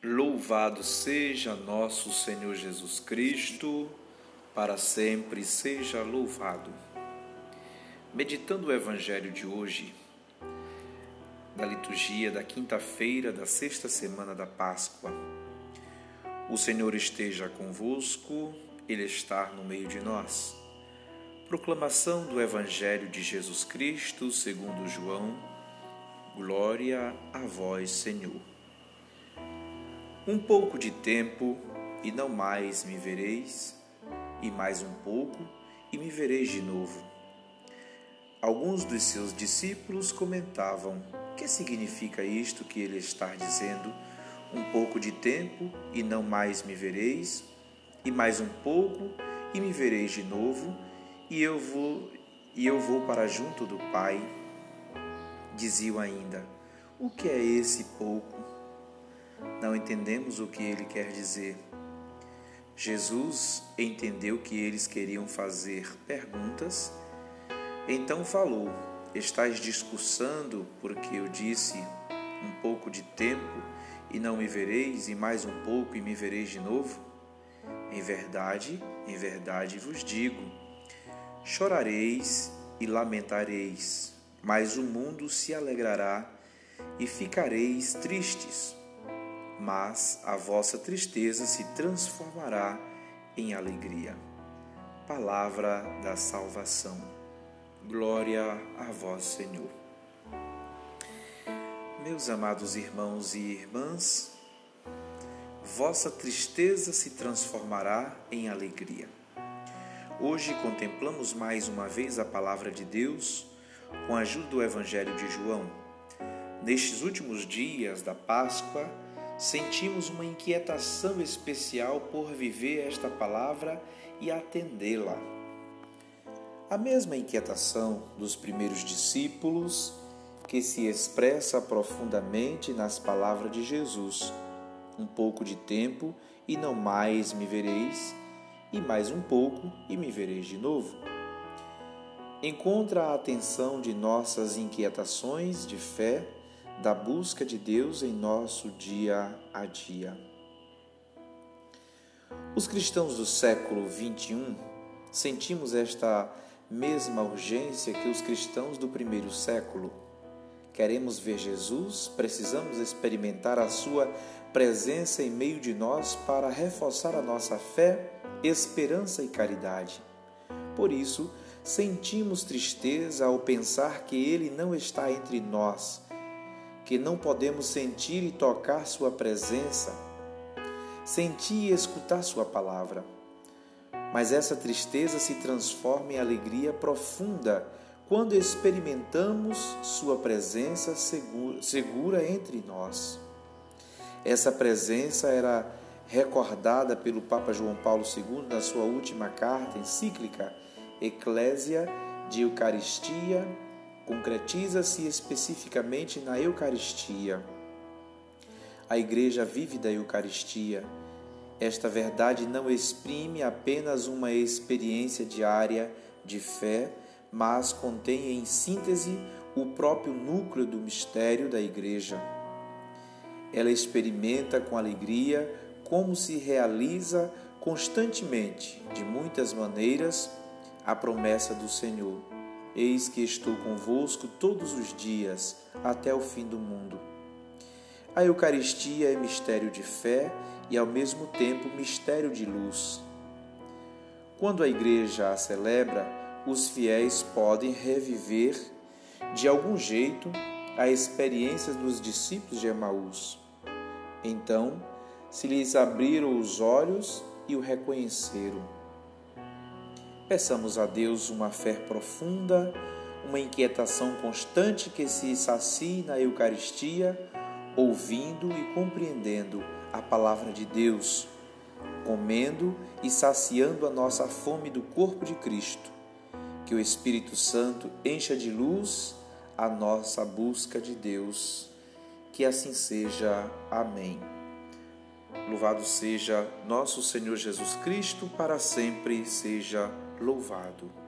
Louvado seja nosso Senhor Jesus Cristo, para sempre seja louvado. Meditando o Evangelho de hoje, da liturgia da quinta-feira da sexta semana da Páscoa, o Senhor esteja convosco, Ele está no meio de nós. Proclamação do Evangelho de Jesus Cristo segundo João. Glória a vós, Senhor. Um pouco de tempo e não mais me vereis, e mais um pouco e me vereis de novo. Alguns dos seus discípulos comentavam: que significa isto que ele está dizendo? Um pouco de tempo e não mais me vereis, e mais um pouco e me vereis de novo, e eu vou e eu vou para junto do Pai. Diziam ainda: O que é esse pouco? Não entendemos o que ele quer dizer. Jesus entendeu que eles queriam fazer perguntas, então falou: Estás discursando porque eu disse um pouco de tempo e não me vereis, e mais um pouco e me vereis de novo? Em verdade, em verdade vos digo: chorareis e lamentareis, mas o mundo se alegrará e ficareis tristes mas a vossa tristeza se transformará em alegria. Palavra da salvação. Glória a vós, Senhor. Meus amados irmãos e irmãs, vossa tristeza se transformará em alegria. Hoje contemplamos mais uma vez a palavra de Deus com a ajuda do Evangelho de João. Nestes últimos dias da Páscoa, sentimos uma inquietação especial por viver esta palavra e atendê-la. A mesma inquietação dos primeiros discípulos que se expressa profundamente nas palavras de Jesus: Um pouco de tempo e não mais me vereis, e mais um pouco e me vereis de novo. Encontra a atenção de nossas inquietações de fé da busca de Deus em nosso dia a dia. Os cristãos do século 21 sentimos esta mesma urgência que os cristãos do primeiro século. Queremos ver Jesus, precisamos experimentar a Sua presença em meio de nós para reforçar a nossa fé, esperança e caridade. Por isso, sentimos tristeza ao pensar que Ele não está entre nós que não podemos sentir e tocar Sua presença, sentir e escutar Sua palavra. Mas essa tristeza se transforma em alegria profunda quando experimentamos Sua presença segura, entre nós. Essa presença era recordada pelo Papa João Paulo II na sua última carta encíclica Eclésia de Eucaristia concretiza-se especificamente na Eucaristia. A Igreja vive da Eucaristia. Esta verdade não exprime apenas uma experiência diária de fé, mas contém em síntese o próprio núcleo do mistério da Igreja. Ela experimenta com alegria como se realiza constantemente, de muitas maneiras, a promessa do Senhor Eis que estou convosco todos os dias, até o fim do mundo. A Eucaristia é mistério de fé e, ao mesmo tempo, mistério de luz. Quando a Igreja a celebra, os fiéis podem reviver, de algum jeito, a experiência dos discípulos de Emaús. Então, se lhes abriram os olhos e o reconheceram Peçamos a Deus uma fé profunda, uma inquietação constante que se sacie na Eucaristia, ouvindo e compreendendo a palavra de Deus, comendo e saciando a nossa fome do corpo de Cristo. Que o Espírito Santo encha de luz a nossa busca de Deus. Que assim seja. Amém. Louvado seja nosso Senhor Jesus Cristo, para sempre seja louvado.